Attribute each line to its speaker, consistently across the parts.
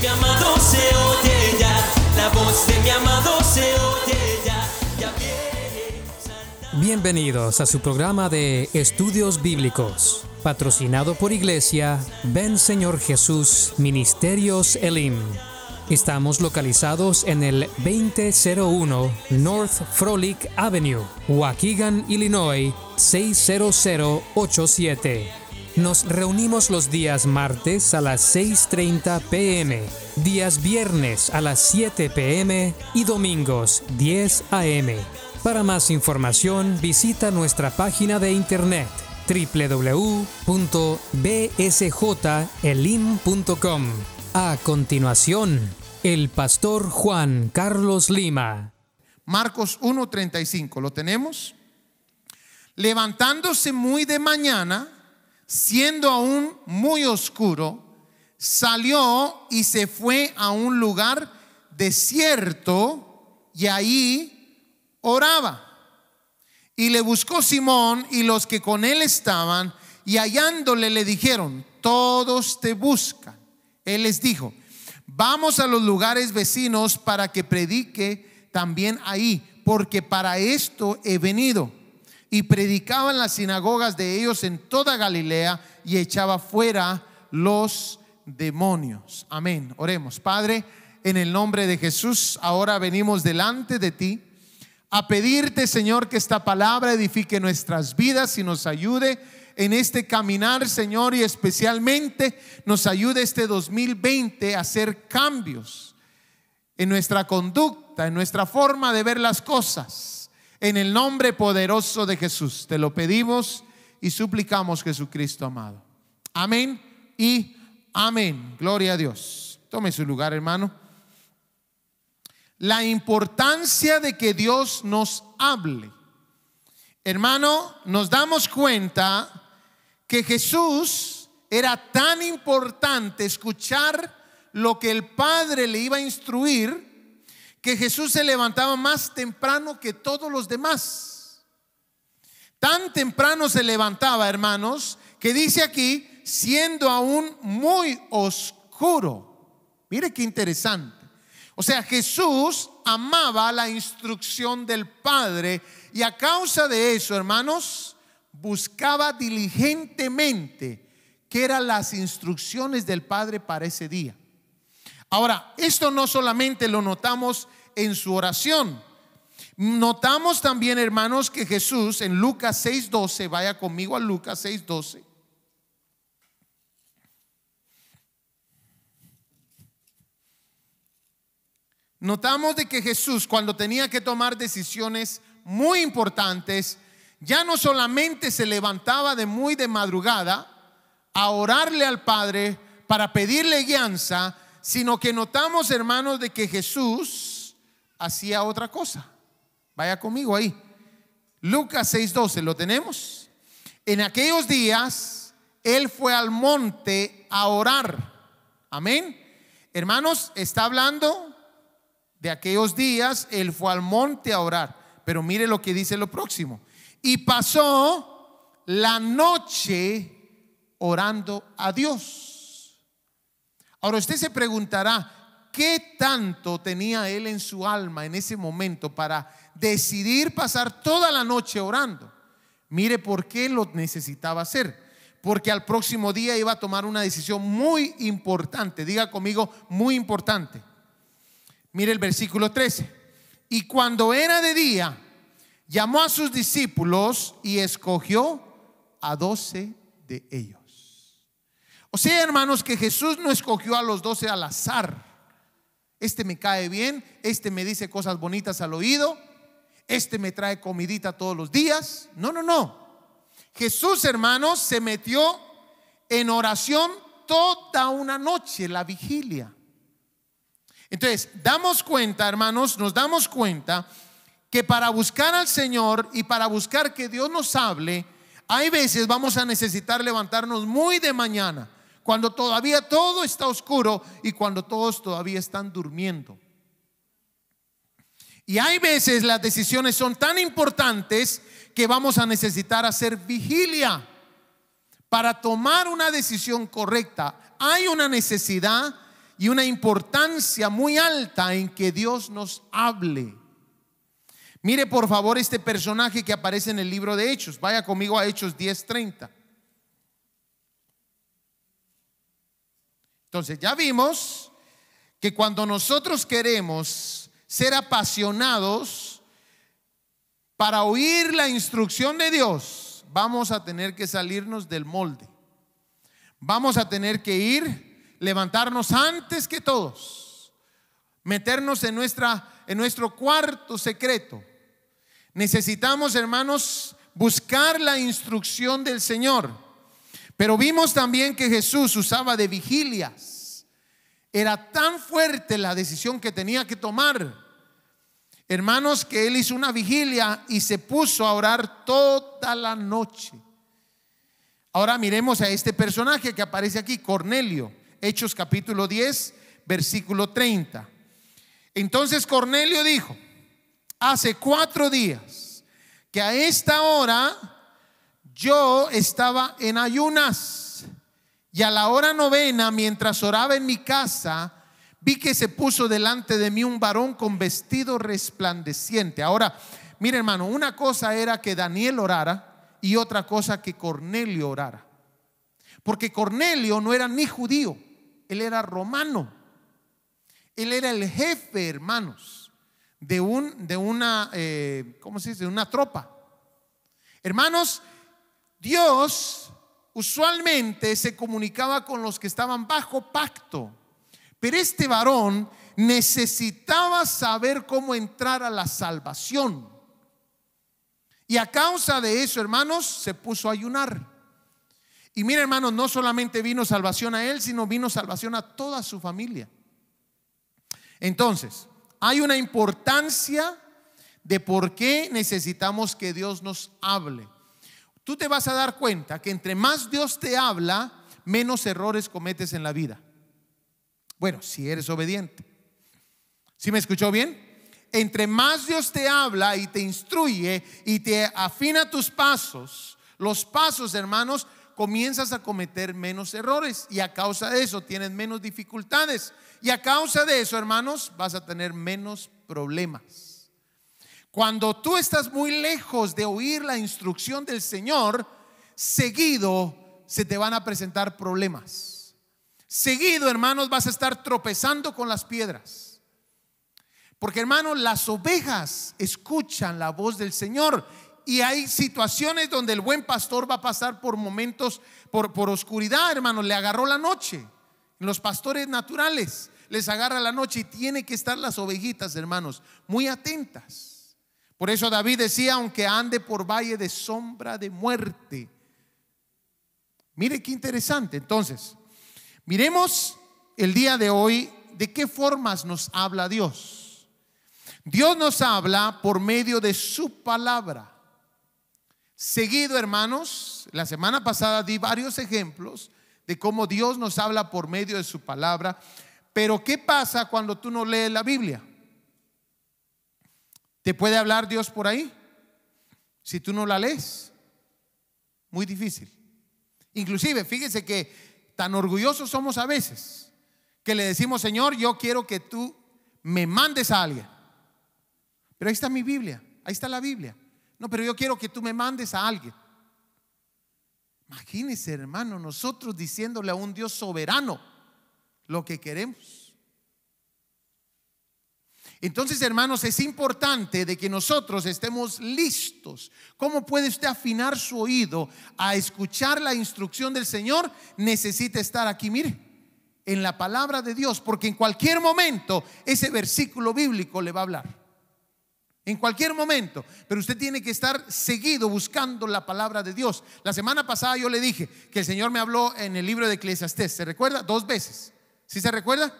Speaker 1: mi amado se oye ya, la voz de mi amado se oye ya, ya.
Speaker 2: Bienvenidos a su programa de Estudios Bíblicos, patrocinado por Iglesia Ven Señor Jesús Ministerios Elim. Estamos localizados en el 2001 North Frolic Avenue, Waukegan, Illinois 60087. Nos reunimos los días martes a las 6.30 pm, días viernes a las 7 pm y domingos 10 am. Para más información visita nuestra página de internet www.bsjelim.com. A continuación, el pastor Juan Carlos Lima.
Speaker 3: Marcos 1:35, ¿lo tenemos? Levantándose muy de mañana, siendo aún muy oscuro, salió y se fue a un lugar desierto y ahí oraba. Y le buscó Simón y los que con él estaban, y hallándole le dijeron, todos te buscan. Él les dijo, vamos a los lugares vecinos para que predique también ahí, porque para esto he venido. Y predicaba en las sinagogas de ellos en toda Galilea y echaba fuera los demonios. Amén. Oremos. Padre, en el nombre de Jesús, ahora venimos delante de ti a pedirte, Señor, que esta palabra edifique nuestras vidas y nos ayude en este caminar, Señor, y especialmente nos ayude este 2020 a hacer cambios en nuestra conducta, en nuestra forma de ver las cosas. En el nombre poderoso de Jesús, te lo pedimos y suplicamos, Jesucristo amado. Amén y amén. Gloria a Dios. Tome su lugar, hermano la importancia de que Dios nos hable. Hermano, nos damos cuenta que Jesús era tan importante escuchar lo que el Padre le iba a instruir, que Jesús se levantaba más temprano que todos los demás. Tan temprano se levantaba, hermanos, que dice aquí, siendo aún muy oscuro. Mire qué interesante. O sea, Jesús amaba la instrucción del Padre y a causa de eso, hermanos, buscaba diligentemente qué eran las instrucciones del Padre para ese día. Ahora, esto no solamente lo notamos en su oración, notamos también, hermanos, que Jesús en Lucas 6:12, vaya conmigo a Lucas 6:12. Notamos de que Jesús cuando tenía que tomar decisiones muy importantes, ya no solamente se levantaba de muy de madrugada a orarle al Padre para pedirle guianza, sino que notamos, hermanos, de que Jesús hacía otra cosa. Vaya conmigo ahí. Lucas 6:12, ¿lo tenemos? En aquellos días, Él fue al monte a orar. Amén. Hermanos, está hablando de aquellos días, él fue al monte a orar. Pero mire lo que dice lo próximo. Y pasó la noche orando a Dios. Ahora usted se preguntará, ¿qué tanto tenía él en su alma en ese momento para decidir pasar toda la noche orando? Mire por qué lo necesitaba hacer. Porque al próximo día iba a tomar una decisión muy importante. Diga conmigo, muy importante. Mire el versículo 13. Y cuando era de día, llamó a sus discípulos y escogió a doce de ellos. O sea, hermanos, que Jesús no escogió a los doce al azar. Este me cae bien, este me dice cosas bonitas al oído, este me trae comidita todos los días. No, no, no. Jesús, hermanos, se metió en oración toda una noche, la vigilia. Entonces, damos cuenta, hermanos, nos damos cuenta que para buscar al Señor y para buscar que Dios nos hable, hay veces vamos a necesitar levantarnos muy de mañana, cuando todavía todo está oscuro y cuando todos todavía están durmiendo. Y hay veces las decisiones son tan importantes que vamos a necesitar hacer vigilia para tomar una decisión correcta. Hay una necesidad y una importancia muy alta en que Dios nos hable. Mire por favor este personaje que aparece en el libro de Hechos. Vaya conmigo a Hechos 10:30. Entonces ya vimos que cuando nosotros queremos ser apasionados para oír la instrucción de Dios, vamos a tener que salirnos del molde. Vamos a tener que ir, levantarnos antes que todos, meternos en, nuestra, en nuestro cuarto secreto. Necesitamos, hermanos, buscar la instrucción del Señor. Pero vimos también que Jesús usaba de vigilias. Era tan fuerte la decisión que tenía que tomar. Hermanos, que él hizo una vigilia y se puso a orar toda la noche. Ahora miremos a este personaje que aparece aquí, Cornelio, Hechos capítulo 10, versículo 30. Entonces Cornelio dijo, hace cuatro días que a esta hora yo estaba en ayunas y a la hora novena, mientras oraba en mi casa, vi que se puso delante de mí un varón con vestido resplandeciente. Ahora, mire hermano, una cosa era que Daniel orara y otra cosa que Cornelio orara. Porque Cornelio no era ni judío, él era romano. Él era el jefe, hermanos, de, un, de una, eh, ¿cómo se dice? De una tropa. Hermanos, Dios usualmente se comunicaba con los que estaban bajo pacto, pero este varón necesitaba saber cómo entrar a la salvación. Y a causa de eso, hermanos, se puso a ayunar. Y mira, hermanos, no solamente vino salvación a él, sino vino salvación a toda su familia. Entonces, hay una importancia de por qué necesitamos que Dios nos hable tú te vas a dar cuenta que entre más Dios te habla, menos errores cometes en la vida. Bueno, si eres obediente. ¿Sí me escuchó bien? Entre más Dios te habla y te instruye y te afina tus pasos, los pasos, hermanos, comienzas a cometer menos errores y a causa de eso tienes menos dificultades y a causa de eso, hermanos, vas a tener menos problemas. Cuando tú estás muy lejos de oír la instrucción del Señor, seguido se te van a presentar problemas. Seguido, hermanos, vas a estar tropezando con las piedras. Porque, hermanos, las ovejas escuchan la voz del Señor y hay situaciones donde el buen pastor va a pasar por momentos, por, oscuridad, hermanos. Le agarró la noche. Los pastores naturales les agarra la noche y tiene que estar las ovejitas, hermanos, muy atentas. Por eso David decía, aunque ande por valle de sombra de muerte. Mire qué interesante. Entonces, miremos el día de hoy de qué formas nos habla Dios. Dios nos habla por medio de su palabra. Seguido, hermanos, la semana pasada di varios ejemplos de cómo Dios nos habla por medio de su palabra. Pero ¿qué pasa cuando tú no lees la Biblia? ¿Te puede hablar Dios por ahí? Si tú no la lees. Muy difícil. Inclusive, fíjese que tan orgullosos somos a veces que le decimos, Señor, yo quiero que tú me mandes a alguien. Pero ahí está mi Biblia, ahí está la Biblia. No, pero yo quiero que tú me mandes a alguien. Imagínese, hermano, nosotros diciéndole a un Dios soberano lo que queremos. Entonces, hermanos, es importante de que nosotros estemos listos. ¿Cómo puede usted afinar su oído a escuchar la instrucción del Señor? Necesita estar aquí, mire, en la palabra de Dios, porque en cualquier momento ese versículo bíblico le va a hablar. En cualquier momento, pero usted tiene que estar seguido buscando la palabra de Dios. La semana pasada yo le dije que el Señor me habló en el libro de Eclesiastés, ¿se recuerda? Dos veces. ¿Sí se recuerda?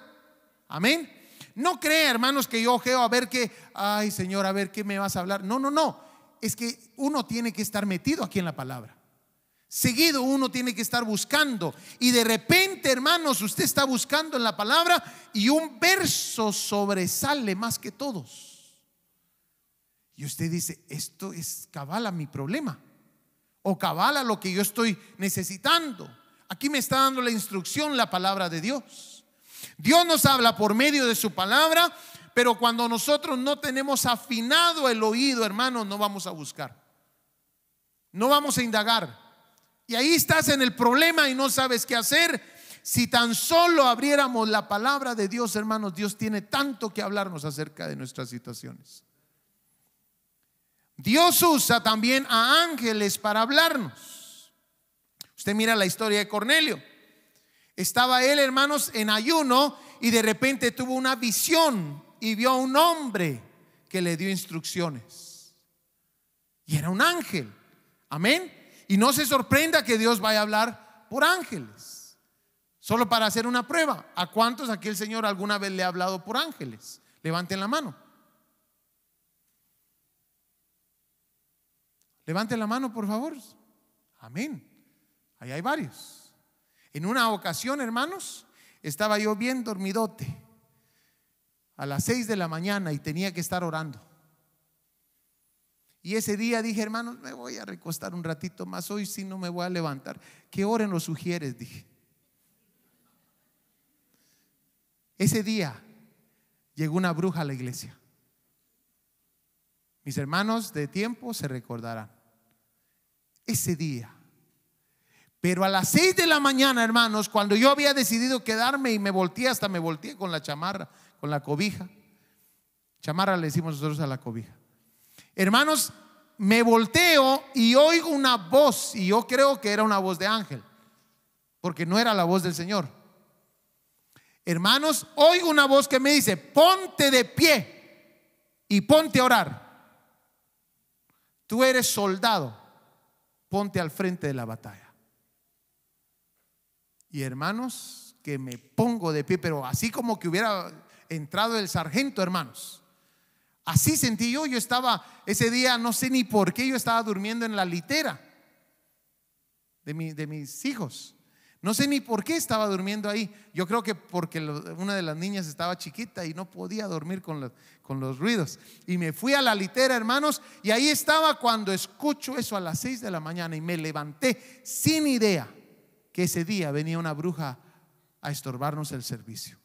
Speaker 3: Amén. No crea, hermanos, que yo ojeo a ver qué, ay Señor, a ver qué me vas a hablar. No, no, no. Es que uno tiene que estar metido aquí en la palabra. Seguido uno tiene que estar buscando. Y de repente, hermanos, usted está buscando en la palabra y un verso sobresale más que todos. Y usted dice, esto es cabala mi problema. O cabala lo que yo estoy necesitando. Aquí me está dando la instrucción la palabra de Dios. Dios nos habla por medio de su palabra, pero cuando nosotros no tenemos afinado el oído, hermanos, no vamos a buscar. No vamos a indagar. Y ahí estás en el problema y no sabes qué hacer. Si tan solo abriéramos la palabra de Dios, hermanos, Dios tiene tanto que hablarnos acerca de nuestras situaciones. Dios usa también a ángeles para hablarnos. Usted mira la historia de Cornelio. Estaba él, hermanos, en ayuno y de repente tuvo una visión y vio a un hombre que le dio instrucciones. Y era un ángel. Amén. Y no se sorprenda que Dios vaya a hablar por ángeles. Solo para hacer una prueba. ¿A cuántos aquí el Señor alguna vez le ha hablado por ángeles? Levanten la mano. Levanten la mano, por favor. Amén. Ahí hay varios. En una ocasión, hermanos, estaba yo bien dormidote a las seis de la mañana y tenía que estar orando. Y ese día dije, hermanos, me voy a recostar un ratito más. Hoy sí no me voy a levantar. ¿Qué oren lo sugieres? Dije. Ese día llegó una bruja a la iglesia. Mis hermanos de tiempo se recordarán. Ese día. Pero a las seis de la mañana, hermanos, cuando yo había decidido quedarme y me volteé, hasta me volteé con la chamarra, con la cobija. Chamarra le decimos nosotros a la cobija. Hermanos, me volteo y oigo una voz, y yo creo que era una voz de ángel, porque no era la voz del Señor. Hermanos, oigo una voz que me dice, ponte de pie y ponte a orar. Tú eres soldado, ponte al frente de la batalla. Y hermanos, que me pongo de pie, pero así como que hubiera entrado el sargento, hermanos. Así sentí yo, yo estaba ese día, no sé ni por qué, yo estaba durmiendo en la litera de, mis hijos. No sé ni por qué estaba durmiendo ahí. Yo creo que porque una de las niñas estaba chiquita y no podía dormir con los, con los ruidos. Y me fui a la litera, hermanos, y ahí estaba cuando escucho eso a las seis de la mañana y me levanté sin idea que ese día venía una bruja a estorbarnos el servicio.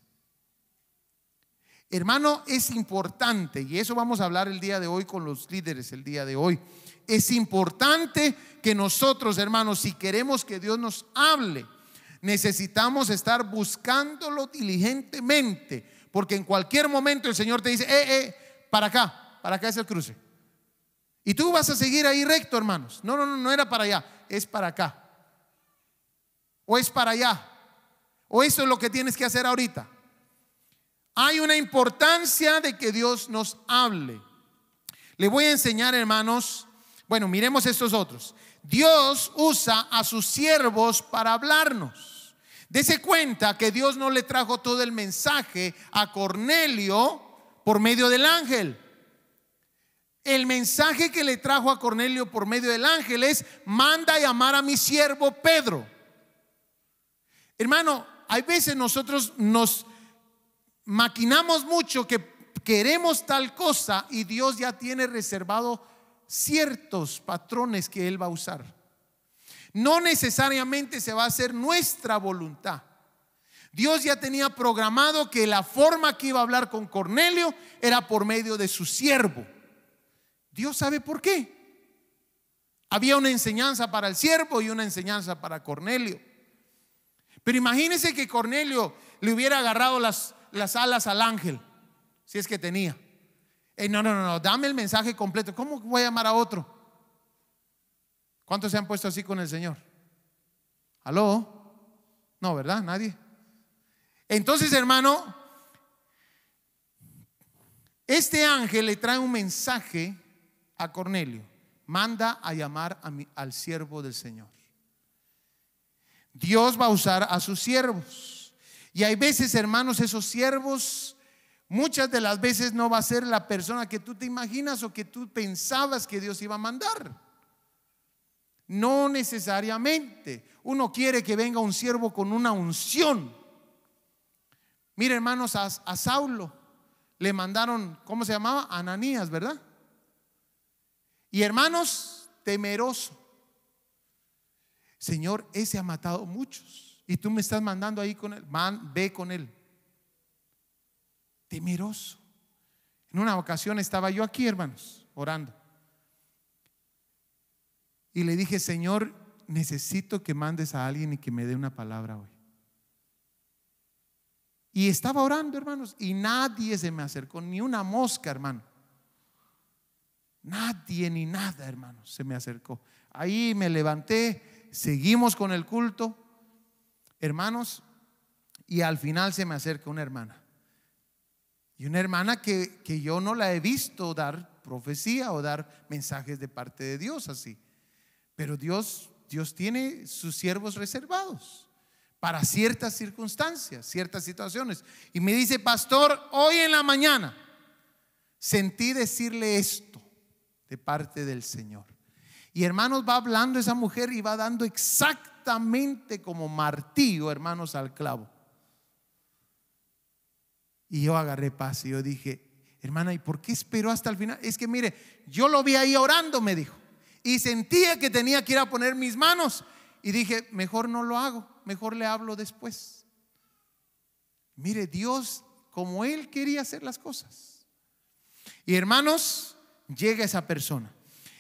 Speaker 3: Hermano, es importante, y eso vamos a hablar el día de hoy con los líderes, el día de hoy. Es importante que nosotros, hermanos, si queremos que Dios nos hable, necesitamos estar buscándolo diligentemente, porque en cualquier momento el Señor te dice, eh, eh, para acá, para acá es el cruce. Y tú vas a seguir ahí recto, hermanos. No, no, no, no era para allá, es para acá. O es para allá. O eso es lo que tienes que hacer ahorita. Hay una importancia de que Dios nos hable. Le voy a enseñar, hermanos, bueno, miremos estos otros. Dios usa a sus siervos para hablarnos. Dese cuenta que Dios no le trajo todo el mensaje a Cornelio por medio del ángel. El mensaje que le trajo a Cornelio por medio del ángel es, manda llamar a mi siervo Pedro. Hermano, hay veces nosotros nos maquinamos mucho que queremos tal cosa y Dios ya tiene reservado ciertos patrones que Él va a usar. No necesariamente se va a hacer nuestra voluntad. Dios ya tenía programado que la forma que iba a hablar con Cornelio era por medio de su siervo. Dios sabe por qué. Había una enseñanza para el siervo y una enseñanza para Cornelio. Pero imagínense que Cornelio le hubiera agarrado las, las alas al ángel, si es que tenía. Eh, no, no, no, no, dame el mensaje completo. ¿Cómo voy a llamar a otro? ¿Cuántos se han puesto así con el Señor? ¿Aló? No, ¿verdad? Nadie. Entonces, hermano, este ángel le trae un mensaje a Cornelio. Manda a llamar al siervo del Señor. Dios va a usar a sus siervos. Y hay veces, hermanos, esos siervos, muchas de las veces no va a ser la persona que tú te imaginas o que tú pensabas que Dios iba a mandar. No necesariamente. Uno quiere que venga un siervo con una unción. Mire, hermanos, a, a Saulo le mandaron, ¿cómo se llamaba? Ananías, ¿verdad? Y hermanos, temeroso. Señor, ese ha matado muchos. Y tú me estás mandando ahí con él. Man, ve con él. temeroso. En una ocasión estaba yo aquí, hermanos, orando. Y le dije, Señor, necesito que mandes a alguien y que me dé una palabra hoy. Y estaba orando, hermanos, y nadie se me acercó, ni una mosca, hermano. Nadie ni nada, hermanos, se me acercó. Ahí me levanté, seguimos con el culto, hermanos, y al final se me acerca una hermana. Y una hermana que, que yo no la he visto dar profecía o dar mensajes de parte de Dios así. Pero Dios, Dios tiene sus siervos reservados para ciertas circunstancias, ciertas situaciones. Y me dice, pastor, hoy en la mañana sentí decirle esto de parte del Señor. Y hermanos, va hablando esa mujer y va dando exactamente como martillo, hermanos, al clavo. Y yo agarré paz y yo dije, hermana, ¿y por qué esperó hasta el final? Es que mire, yo lo vi ahí orando, me dijo. Y sentía que tenía que ir a poner mis manos. Y dije, mejor no lo hago, mejor le hablo después. Mire, Dios, como Él quería hacer las cosas. Y hermanos, llega esa persona.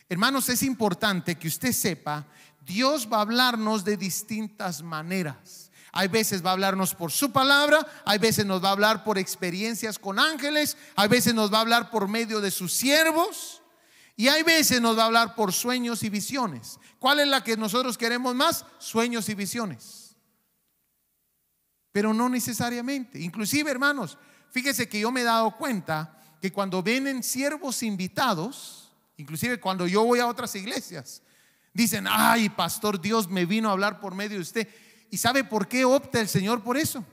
Speaker 3: Hermanos, es importante que usted sepa, Dios va a hablarnos de distintas maneras. Hay veces va a hablarnos por su palabra, hay veces nos va a hablar por experiencias con ángeles, hay veces nos va a hablar por medio de sus siervos y hay veces nos va a hablar por sueños y visiones. ¿Cuál es la que nosotros queremos más? Sueños y visiones. Pero no necesariamente. Inclusive, hermanos, fíjese que yo me he dado cuenta que cuando vienen siervos invitados, inclusive cuando yo voy a otras iglesias, dicen, ay, pastor, Dios me vino a hablar por medio de usted. ¿Y sabe por qué opta el Señor por eso?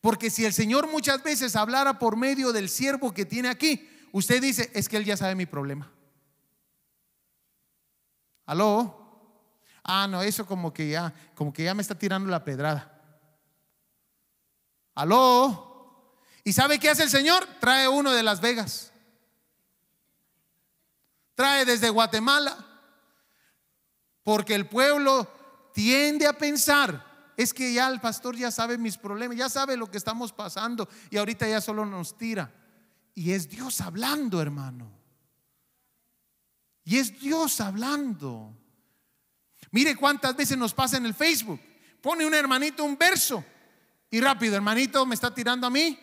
Speaker 3: Porque si el Señor muchas veces hablara por medio del siervo que tiene aquí, usted dice, es que Él ya sabe mi problema. ¿Aló? Ah, no, eso como que ya, como que ya me está tirando la pedrada. ¿Aló? ¿Y sabe qué hace el Señor? Trae uno de Las Vegas. Trae desde Guatemala. Porque el pueblo tiende a pensar, es que ya el pastor ya sabe mis problemas, ya sabe lo que estamos pasando y ahorita ya solo nos tira. Y es Dios hablando, hermano. Y es Dios hablando. Mire cuántas veces nos pasa en el Facebook. Pone un hermanito un verso y rápido, hermanito, me está tirando a mí.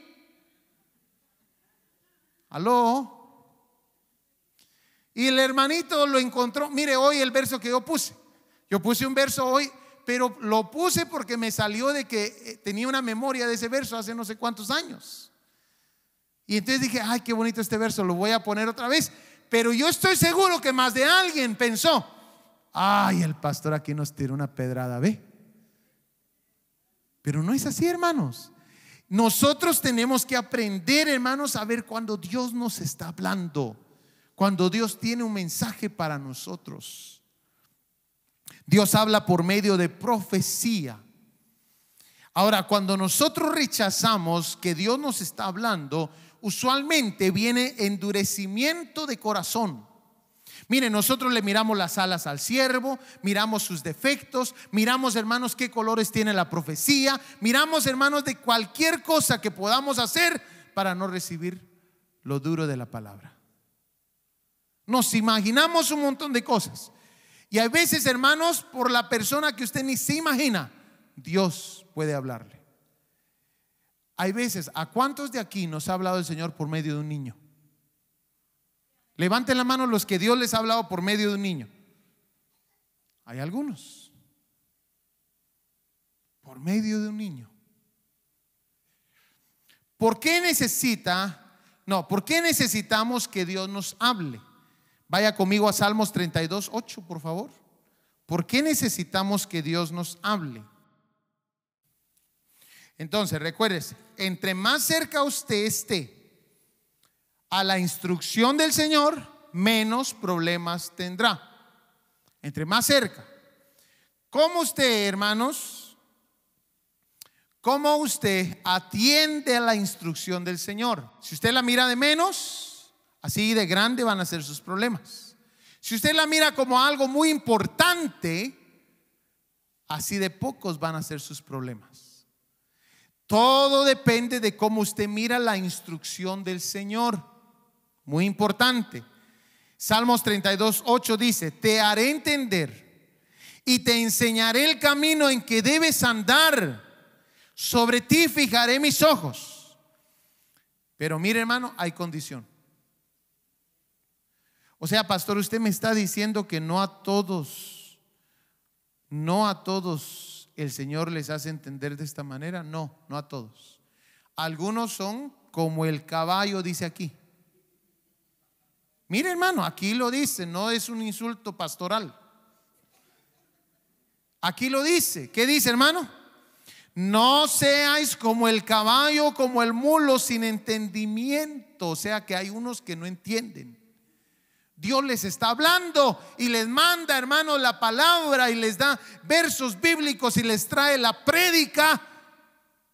Speaker 3: Aló. Y el hermanito lo encontró. Mire hoy el verso que yo puse. Yo puse un verso hoy, pero lo puse porque me salió de que eh, tenía una memoria de ese verso hace no sé cuántos años. Y entonces dije, ay, qué bonito este verso, lo voy a poner otra vez. Pero yo estoy seguro que más de alguien pensó, ay, el pastor aquí nos tiró una pedrada, ve. Pero no es así, hermanos. Nosotros tenemos que aprender, hermanos, a ver cuando Dios nos está hablando, cuando Dios tiene un mensaje para nosotros. Dios habla por medio de profecía. Ahora, cuando nosotros rechazamos que Dios nos está hablando, usualmente viene endurecimiento de corazón. Mire, nosotros le miramos las alas al siervo, miramos sus defectos, miramos, hermanos, qué colores tiene la profecía, miramos, hermanos, de cualquier cosa que podamos hacer para no recibir lo duro de la palabra. Nos imaginamos un montón de cosas. Y hay veces, hermanos, por la persona que usted ni se imagina, Dios puede hablarle. Hay veces, ¿a cuántos de aquí nos ha hablado el Señor por medio de un niño? Levanten la mano los que Dios les ha hablado por medio de un niño. Hay algunos. Por medio de un niño. ¿Por qué necesita, no, por qué necesitamos que Dios nos hable? Vaya conmigo a Salmos 32, 8, por favor. ¿Por qué necesitamos que Dios nos hable? Entonces, recuérdese, entre más cerca usted esté a la instrucción del Señor, menos problemas tendrá. Entre más cerca. ¿Cómo usted, hermanos? ¿Cómo usted atiende a la instrucción del Señor? Si usted la mira de menos, así de grande van a ser sus problemas. Si usted la mira como algo muy importante, así de pocos van a ser sus problemas. Todo depende de cómo usted mira la instrucción del Señor. Muy importante. Salmos 32, 8 dice, te haré entender y te enseñaré el camino en que debes andar. Sobre ti fijaré mis ojos. Pero mire hermano, hay condición. O sea, pastor, usted me está diciendo que no a todos, no a todos el Señor les hace entender de esta manera. No, no a todos. Algunos son como el caballo, dice aquí. Mire hermano, aquí lo dice, no es un insulto pastoral. Aquí lo dice. ¿Qué dice hermano? No seáis como el caballo, como el mulo sin entendimiento. O sea que hay unos que no entienden. Dios les está hablando y les manda, hermano, la palabra y les da versos bíblicos y les trae la prédica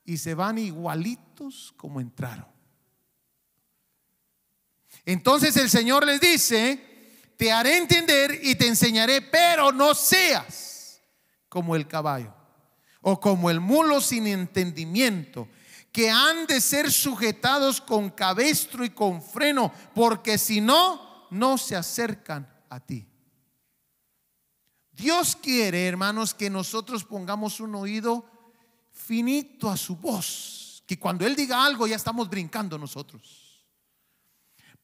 Speaker 3: y se van igualitos como entraron. Entonces el Señor les dice, te haré entender y te enseñaré, pero no seas como el caballo o como el mulo sin entendimiento, que han de ser sujetados con cabestro y con freno, porque si no, no se acercan a ti. Dios quiere, hermanos, que nosotros pongamos un oído finito a su voz, que cuando Él diga algo ya estamos brincando nosotros.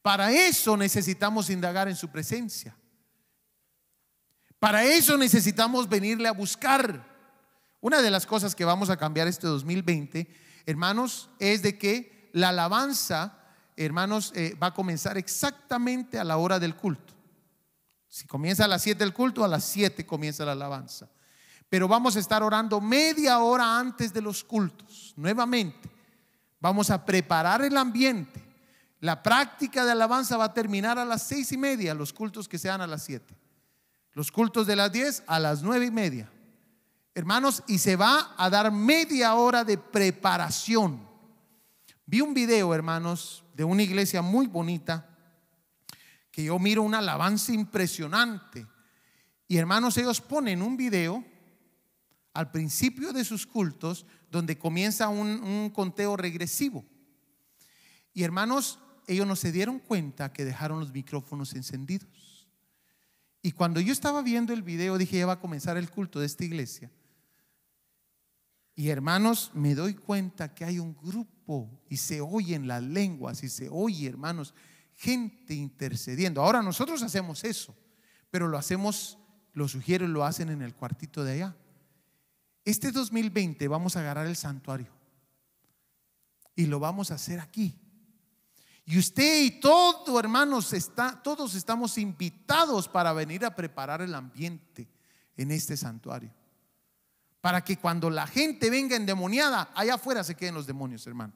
Speaker 3: Para eso necesitamos indagar en su presencia. Para eso necesitamos venirle a buscar. Una de las cosas que vamos a cambiar este 2020, hermanos, es de que la alabanza, hermanos, eh, va a comenzar exactamente a la hora del culto. Si comienza a las 7 el culto, a las 7 comienza la alabanza. Pero vamos a estar orando media hora antes de los cultos, nuevamente. Vamos a preparar el ambiente. La práctica de alabanza va a terminar a las seis y media, los cultos que sean a las 7. Los cultos de las 10 a las nueve y media. Hermanos, y se va a dar media hora de preparación. Vi un video, hermanos, de una iglesia muy bonita, que yo miro una alabanza impresionante. Y hermanos, ellos ponen un video al principio de sus cultos donde comienza un, un conteo regresivo. Y hermanos, ellos no se dieron cuenta que dejaron los micrófonos encendidos. Y cuando yo estaba viendo el video, dije, ya va a comenzar el culto de esta iglesia. Y hermanos, me doy cuenta que hay un grupo y se oyen las lenguas y se oye, hermanos, gente intercediendo. Ahora nosotros hacemos eso, pero lo hacemos, lo sugiero, lo hacen en el cuartito de allá. Este 2020 vamos a agarrar el santuario y lo vamos a hacer aquí. Y usted y todo, hermanos, está, todos estamos invitados para venir a preparar el ambiente en este santuario. Para que cuando la gente venga endemoniada, allá afuera se queden los demonios, hermano.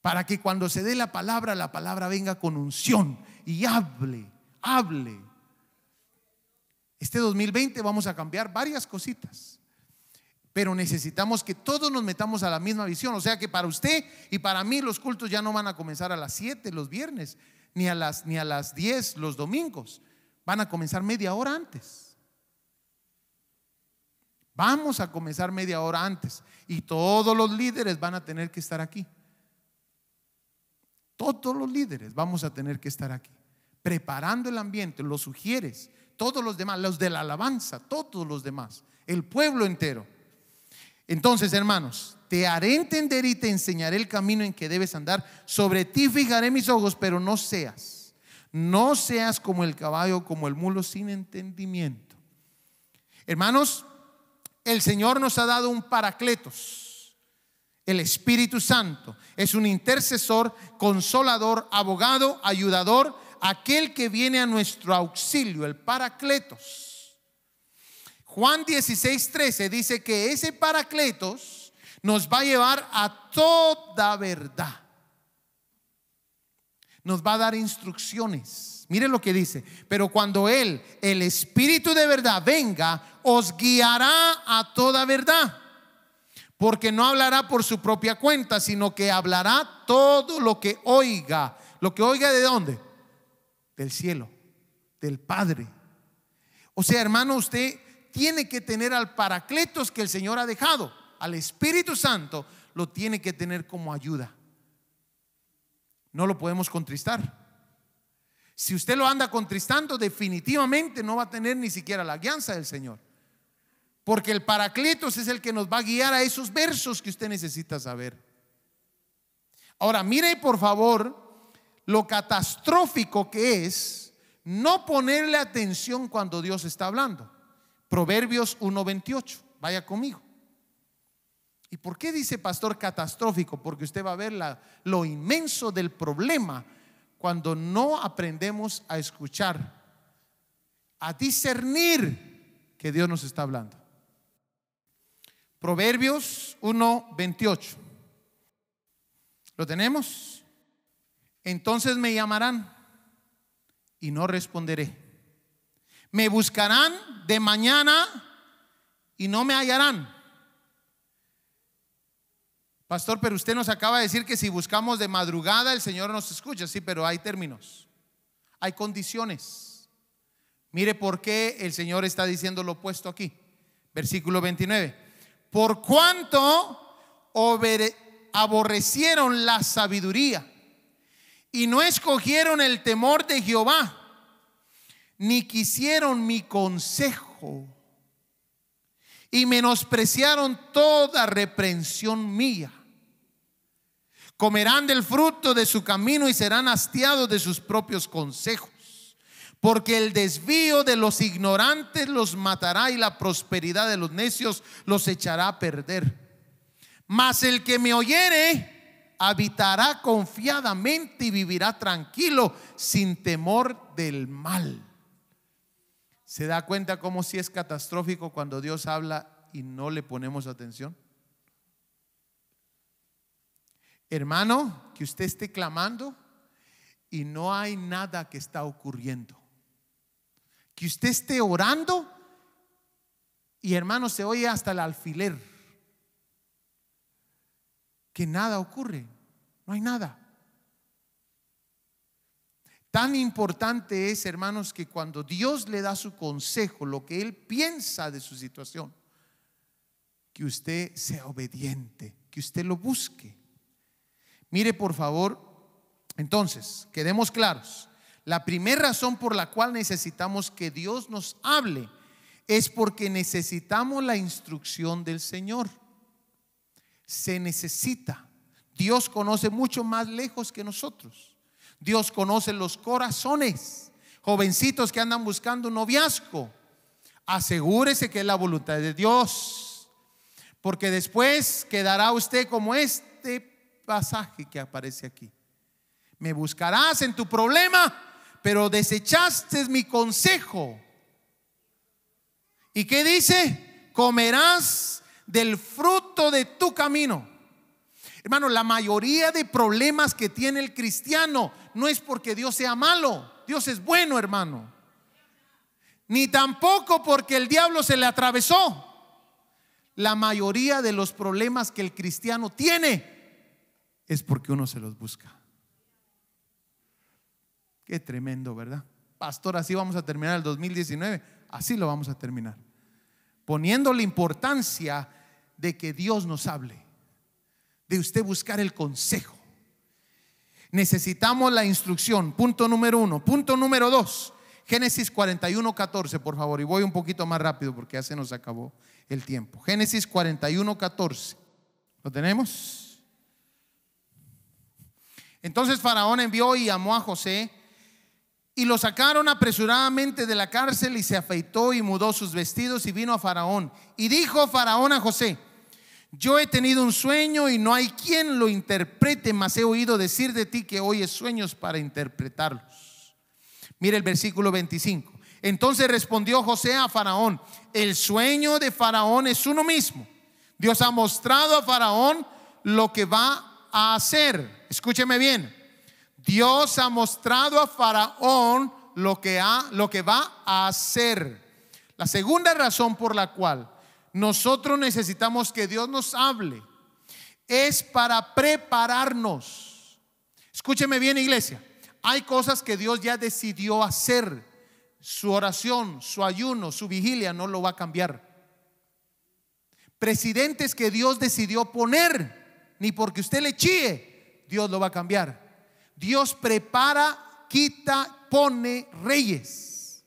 Speaker 3: Para que cuando se dé la palabra, la palabra venga con unción y hable, hable. Este 2020 vamos a cambiar varias cositas pero necesitamos que todos nos metamos a la misma visión. O sea que para usted y para mí los cultos ya no van a comenzar a las 7 los viernes, ni a las, ni a las 10 los domingos. Van a comenzar media hora antes. Vamos a comenzar media hora antes. Y todos los líderes van a tener que estar aquí. Todos los líderes vamos a tener que estar aquí. Preparando el ambiente, los sugieres, todos los demás, los de la alabanza, todos los demás, el pueblo entero. Entonces, hermanos, te haré entender y te enseñaré el camino en que debes andar. Sobre ti fijaré mis ojos, pero no seas, no seas como el caballo, como el mulo sin entendimiento. Hermanos, el Señor nos ha dado un paracletos. El Espíritu Santo es un intercesor, consolador, abogado, ayudador, aquel que viene a nuestro auxilio, el paracletos. Juan 16, 13 dice que ese paracletos nos va a llevar a toda verdad. Nos va a dar instrucciones. Mire lo que dice. Pero cuando Él, el Espíritu de verdad, venga, os guiará a toda verdad. Porque no hablará por su propia cuenta, sino que hablará todo lo que oiga. ¿Lo que oiga de dónde? Del cielo, del Padre. O sea, hermano, usted tiene que tener al Paracletos que el Señor ha dejado, al Espíritu Santo, lo tiene que tener como ayuda. No lo podemos contristar. Si usted lo anda contristando, definitivamente no va a tener ni siquiera la guianza del Señor. Porque el Paracletos es el que nos va a guiar a esos versos que usted necesita saber. Ahora, mire por favor lo catastrófico que es no ponerle atención cuando Dios está hablando. Proverbios 1.28, vaya conmigo. ¿Y por qué dice pastor catastrófico? Porque usted va a ver lo inmenso del problema cuando no aprendemos a escuchar, a discernir que Dios nos está hablando. Proverbios 1:28. ¿Lo tenemos? Entonces me llamarán y no responderé. Me buscarán de mañana y no me hallarán. Pastor, pero usted nos acaba de decir que si buscamos de madrugada el Señor nos escucha. Sí, pero hay términos, hay condiciones. Mire por qué el Señor está diciendo lo opuesto aquí. Versículo 29. Por cuanto aborrecieron la sabiduría y no escogieron el temor de Jehová, ni quisieron mi consejo y menospreciaron toda reprensión mía. Comerán del fruto de su camino y serán hastiados de sus propios consejos. Porque el desvío de los ignorantes los matará y la prosperidad de los necios los echará a perder. Mas el que me oyere habitará confiadamente y vivirá tranquilo sin temor del mal. ¿Se da cuenta cómo si es catastrófico cuando Dios habla y no le ponemos atención? Hermano, que usted esté clamando y no hay nada que está ocurriendo. Que usted esté orando y hermano se oye hasta el alfiler. Que nada ocurre. No hay nada. Tan importante es, hermanos, que cuando Dios le da su consejo, lo que Él piensa de su situación, que usted sea obediente, que usted lo busque. Mire, por favor, entonces, quedemos claros. La primera razón por la cual necesitamos que Dios nos hable es porque necesitamos la instrucción del Señor. Se necesita. Dios conoce mucho más lejos que nosotros. Dios conoce los corazones. Jovencitos que andan buscando un noviazgo, asegúrese que es la voluntad de Dios. Porque después quedará usted como este pasaje que aparece aquí. Me buscarás en tu problema, pero desechaste mi consejo. ¿Y qué dice? Comerás del fruto de tu camino. Hermano, la mayoría de problemas que tiene el cristiano no es porque Dios sea malo. Dios es bueno, hermano. Ni tampoco porque el diablo se le atravesó. La mayoría de los problemas que el cristiano tiene es porque uno se los busca. Qué tremendo, ¿verdad? Pastor, así vamos a terminar el 2019. Así lo vamos a terminar. Poniendo la importancia de que Dios nos hable, de usted buscar el consejo. Necesitamos la instrucción. Punto número uno. Punto número dos. Génesis 41, 14, por favor. Y voy un poquito más rápido porque ya se nos acabó el tiempo. Génesis 41, 14. ¿Lo tenemos? Entonces Faraón envió y llamó a José y lo sacaron apresuradamente de la cárcel y se afeitó y mudó sus vestidos y vino a Faraón. Y dijo Faraón a José, yo he tenido un sueño y no hay quien lo interprete, mas he oído decir de ti que oyes sueños para interpretarlos. Mire el versículo 25. Entonces respondió José a Faraón, el sueño de Faraón es uno mismo. Dios ha mostrado a Faraón lo que va a hacer. Escúcheme bien. Dios ha mostrado a Faraón lo que, ha, lo que va a hacer. La segunda razón por la cual nosotros necesitamos que Dios nos hable es para prepararnos. Escúcheme bien, iglesia. Hay cosas que Dios ya decidió hacer, su oración, su ayuno, su vigilia no lo va a cambiar. Presidentes que Dios decidió poner, ni porque usted le chíe, Dios lo va a cambiar. Dios prepara, quita, pone reyes.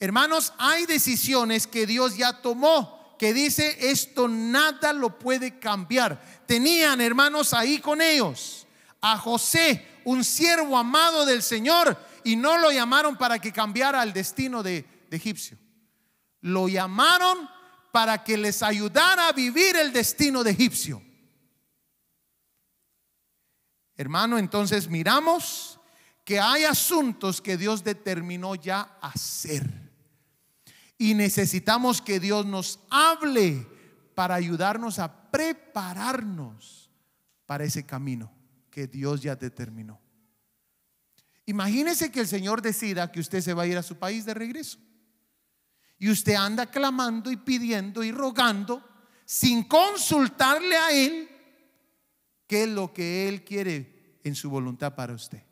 Speaker 3: Hermanos, hay decisiones que Dios ya tomó, que dice, esto nada lo puede cambiar. Tenían hermanos ahí con ellos a José, un siervo amado del Señor, y no lo llamaron para que cambiara el destino de, de egipcio. Lo llamaron para que les ayudara a vivir el destino de egipcio. Hermano, entonces miramos que hay asuntos que Dios determinó ya hacer. Y necesitamos que Dios nos hable para ayudarnos a prepararnos para ese camino que Dios ya determinó. Imagínese que el Señor decida que usted se va a ir a su país de regreso. Y usted anda clamando y pidiendo y rogando sin consultarle a Él qué es lo que Él quiere en su voluntad para usted.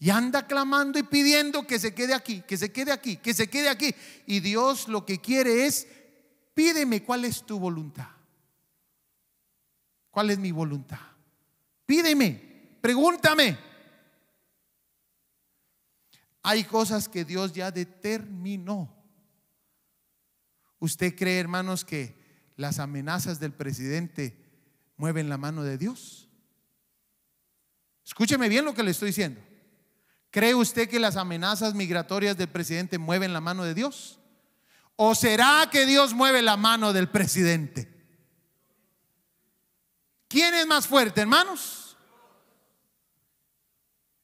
Speaker 3: Y anda clamando y pidiendo que se quede aquí, que se quede aquí, que se quede aquí. Y Dios lo que quiere es, pídeme cuál es tu voluntad. ¿Cuál es mi voluntad? Pídeme, pregúntame. Hay cosas que Dios ya determinó. ¿Usted cree, hermanos, que las amenazas del presidente mueven la mano de Dios? Escúcheme bien lo que le estoy diciendo. ¿Cree usted que las amenazas migratorias del presidente mueven la mano de Dios? ¿O será que Dios mueve la mano del presidente? ¿Quién es más fuerte, hermanos?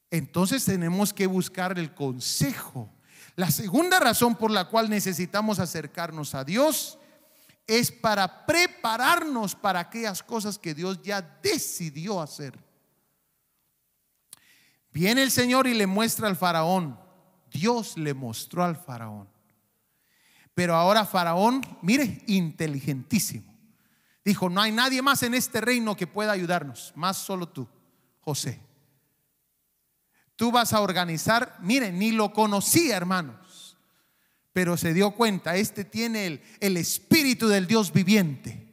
Speaker 3: Entonces tenemos que buscar el consejo. La segunda razón por la cual necesitamos acercarnos a Dios es para prepararnos para aquellas cosas que Dios ya decidió hacer. Viene el Señor y le muestra al faraón. Dios le mostró al faraón. Pero ahora faraón, mire, inteligentísimo. Dijo, no hay nadie más en este reino que pueda ayudarnos, más solo tú, José. Tú vas a organizar, mire, ni lo conocía, hermanos, pero se dio cuenta, este tiene el, espíritu del Dios viviente.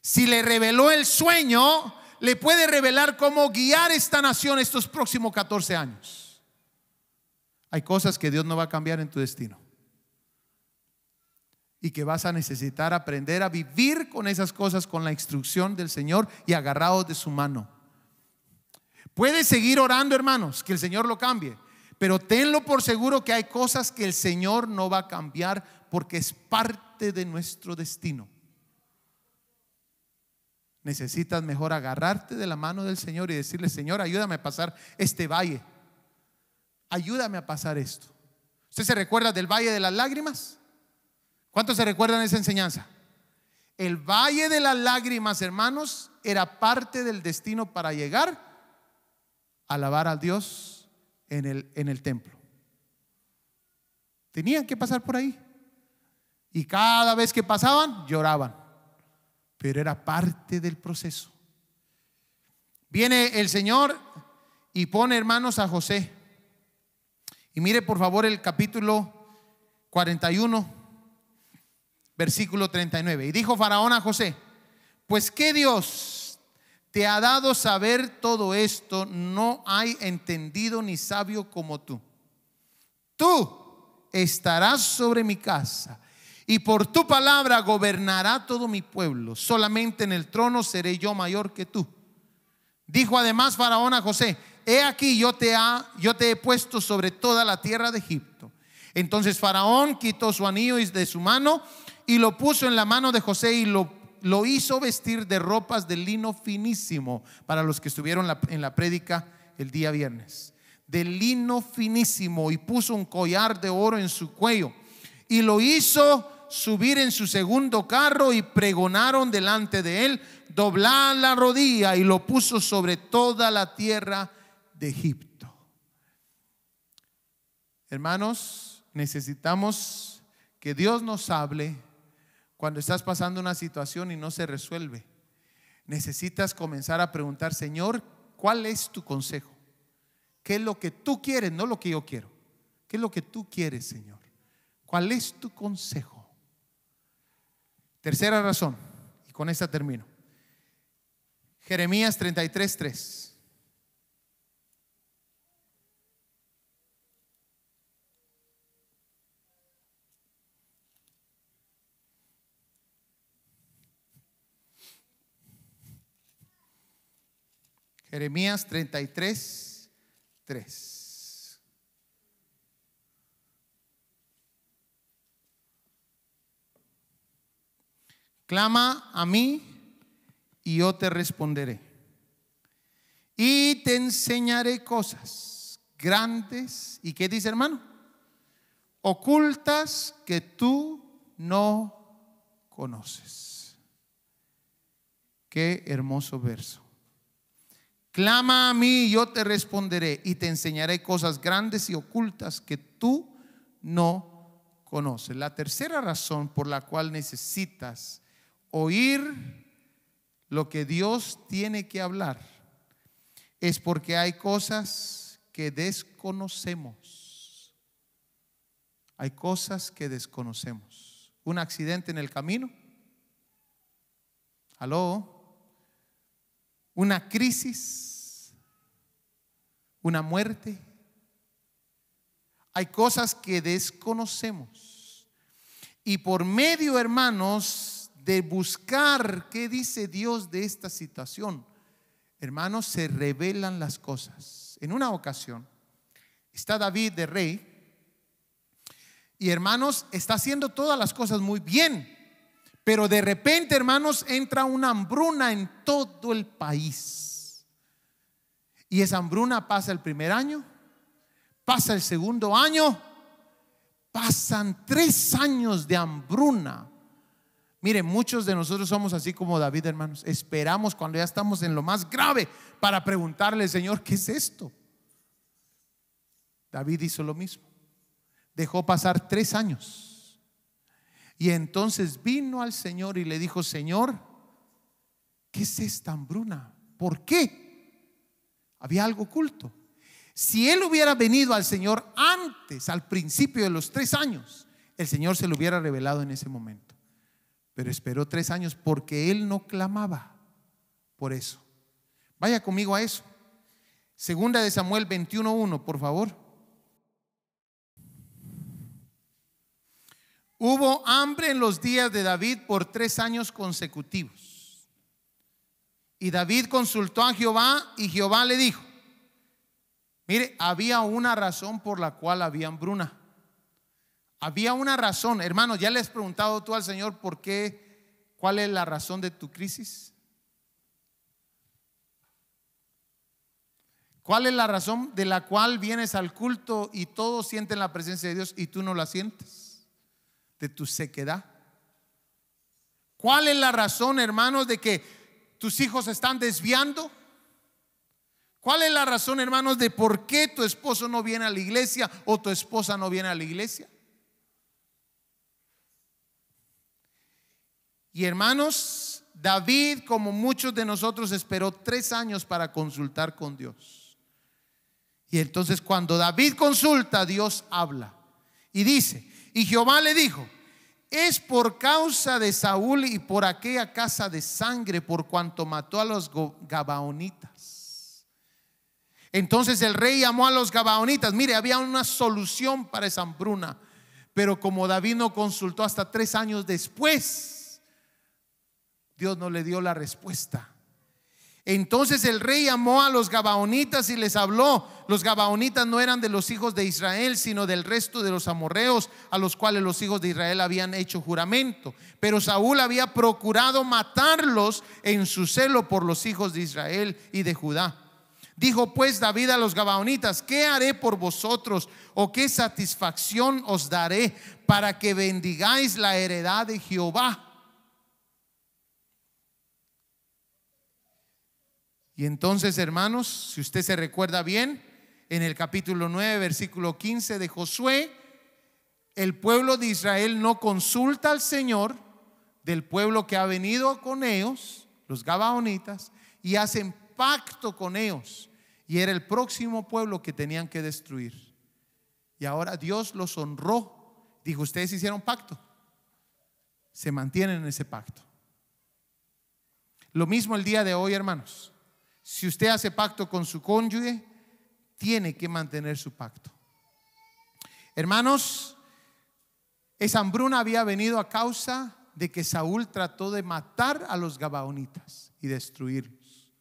Speaker 3: Si le reveló el sueño, le puede revelar cómo guiar esta nación estos próximos 14 años. Hay cosas que Dios no va a cambiar en tu destino. Y que vas a necesitar aprender a vivir con esas cosas con la instrucción del Señor y agarrados de su mano. Puedes seguir orando, hermanos, que el Señor lo cambie. Pero tenlo por seguro que hay cosas que el Señor no va a cambiar porque es parte de nuestro destino necesitas mejor agarrarte de la mano del Señor y decirle, Señor, ayúdame a pasar este valle. Ayúdame a pasar esto. ¿Usted se recuerda del valle de las lágrimas? ¿Cuántos se recuerdan esa enseñanza? El valle de las lágrimas, hermanos, era parte del destino para llegar a alabar a Dios en el, en el templo. Tenían que pasar por ahí. Y cada vez que pasaban, lloraban pero era parte del proceso. Viene el Señor y pone hermanos a José. Y mire por favor el capítulo 41, versículo 39. Y dijo Faraón a José, pues que Dios te ha dado saber todo esto, no hay entendido ni sabio como tú. Tú estarás sobre mi casa y por tu palabra gobernará todo mi pueblo. Solamente en el trono seré yo mayor que tú. Dijo además Faraón a José, he aquí yo te, he puesto sobre toda la tierra de Egipto. Entonces Faraón quitó su anillo de su mano y lo puso en la mano de José y lo, lo hizo vestir de ropas de lino finísimo para los que estuvieron en la prédica el día viernes. De lino finísimo y puso un collar de oro en su cuello y lo hizo subir en su segundo carro y pregonaron delante de él, doblar la rodilla y lo puso sobre toda la tierra de Egipto. Hermanos, necesitamos que Dios nos hable cuando estás pasando una situación y no se resuelve. Necesitas comenzar a preguntar, Señor, ¿cuál es tu consejo? ¿Qué es lo que tú quieres? No lo que yo quiero. ¿Qué es lo que tú quieres, Señor? ¿Cuál es tu consejo? Tercera razón, y con esta termino. Jeremías 33, 3. Jeremías 33, 3. Clama a mí y yo te responderé. Y te enseñaré cosas grandes. ¿Y qué dice hermano? Ocultas que tú no conoces. Qué hermoso verso. Clama a mí y yo te responderé y te enseñaré cosas grandes y ocultas que tú no conoces. La tercera razón por la cual necesitas oír lo que Dios tiene que hablar es porque hay cosas que desconocemos. Hay cosas que desconocemos. Un accidente en el camino. Aló una crisis, una muerte. Hay cosas que desconocemos. Y por medio, hermanos, de buscar qué dice Dios de esta situación, hermanos, se revelan las cosas. En una ocasión, está David de rey y hermanos, está haciendo todas las cosas muy bien. Pero de repente, hermanos, entra una hambruna en todo el país. Y esa hambruna pasa el primer año, pasa el segundo año, pasan tres años de hambruna. Miren, muchos de nosotros somos así como David, hermanos. Esperamos cuando ya estamos en lo más grave para preguntarle, Señor, ¿qué es esto? David hizo lo mismo. Dejó pasar tres años y entonces vino al Señor y le dijo, Señor, ¿qué es esta hambruna? ¿Por qué? Había algo oculto. Si él hubiera venido al Señor antes, al principio de los tres años, el Señor se lo hubiera revelado en ese momento. Pero esperó tres años porque él no clamaba por eso. Vaya conmigo a eso. Segunda de Samuel 21.1, por favor. Hubo hambre en los días de David por tres años consecutivos. Y David consultó a Jehová y Jehová le dijo, mire, había una razón por la cual había hambruna. Había una razón, hermano, ¿ya le has preguntado tú al Señor por qué, cuál es la razón de tu crisis? ¿Cuál es la razón de la cual vienes al culto y todos sienten la presencia de Dios y tú no la sientes? De tu sequedad? ¿Cuál es la razón, hermanos, de que tus hijos están desviando? ¿Cuál es la razón, hermanos, de por qué tu esposo no viene a la iglesia o tu esposa no viene a la iglesia? Y hermanos, David, como muchos de nosotros, esperó tres años para consultar con Dios. Y entonces cuando David consulta, Dios habla. Y dice, y Jehová le dijo, es por causa de Saúl y por aquella casa de sangre, por cuanto mató a los Gabaonitas. Entonces el rey llamó a los Gabaonitas. Mire, había una solución para esa hambruna, pero como David no consultó hasta tres años después, Dios no le dio la respuesta. Entonces el rey llamó a los Gabaonitas y les habló. Los Gabaonitas no eran de los hijos de Israel, sino del resto de los amorreos a los cuales los hijos de Israel habían hecho juramento. Pero Saúl había procurado matarlos en su celo por los hijos de Israel y de Judá. Dijo pues David a los Gabaonitas, ¿qué haré por vosotros o qué satisfacción os daré para que bendigáis la heredad de Jehová? Y entonces, hermanos, si usted se recuerda bien, en el capítulo 9, versículo 15 de Josué, el pueblo de Israel no consulta al Señor del pueblo que ha venido con ellos, los Gabaonitas, y hacen pacto con ellos. y era el próximo pueblo que tenían que destruir. Y ahora Dios los honró. Dijo, ustedes hicieron pacto. Se mantienen en ese pacto. Lo mismo el día de hoy, hermanos. Si usted hace pacto con su cónyuge, tiene que mantener su pacto. Hermanos, esa hambruna había venido a causa de que Saúl trató de matar a los gabaonitas y destruirlos.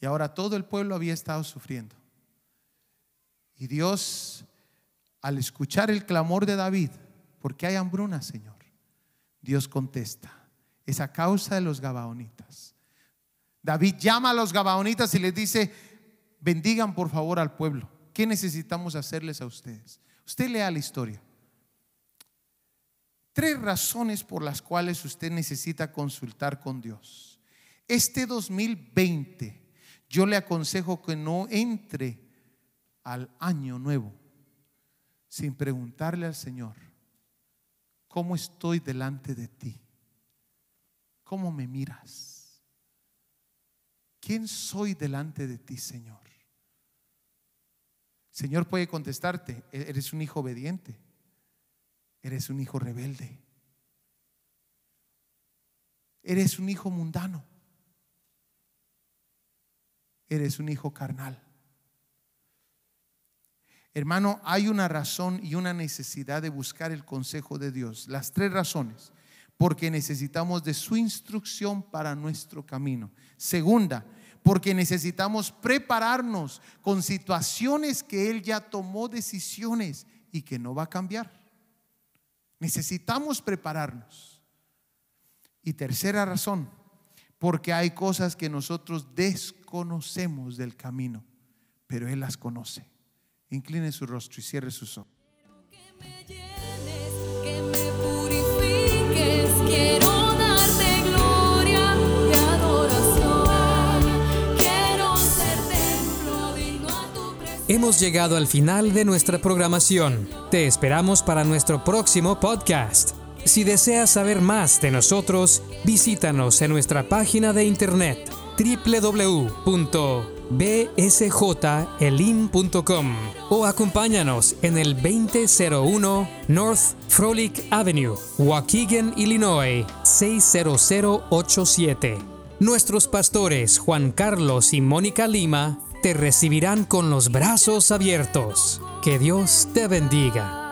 Speaker 3: Y ahora todo el pueblo había estado sufriendo. Y Dios, al escuchar el clamor de David, porque hay hambruna, Señor, Dios contesta, es a causa de los gabaonitas. David llama a los gabaonitas y les dice, bendigan por favor al pueblo. ¿Qué necesitamos hacerles a ustedes? Usted lea la historia. Tres razones por las cuales usted necesita consultar con Dios. Este 2020 yo le aconsejo que no entre al año nuevo sin preguntarle al Señor, ¿cómo estoy delante de ti? ¿Cómo me miras? ¿Quién soy delante de ti, Señor? Señor puede contestarte, "E-, eres un hijo obediente, eres un hijo rebelde, eres un hijo mundano, eres un hijo carnal. Hermano, hay una razón y una necesidad de buscar el consejo de Dios. Las tres razones. Porque necesitamos de su instrucción para nuestro camino. Segunda, porque necesitamos prepararnos con situaciones que Él ya tomó decisiones y que no va a cambiar. Necesitamos prepararnos. Y tercera razón, porque hay cosas que nosotros desconocemos del camino, pero Él las conoce. Incline su rostro y cierre sus ojos.
Speaker 4: Que me llenes, que me purifiques, quiero
Speaker 2: Hemos llegado al final de nuestra programación. Te esperamos para nuestro próximo podcast. Si deseas saber más de nosotros, visítanos en nuestra página de internet www.bsjelim.com o acompáñanos en el 2001 North Frolic Avenue, Waukegan, Illinois 60087. Nuestros pastores Juan Carlos y Mónica Lima te recibirán con los brazos abiertos. Que Dios te bendiga.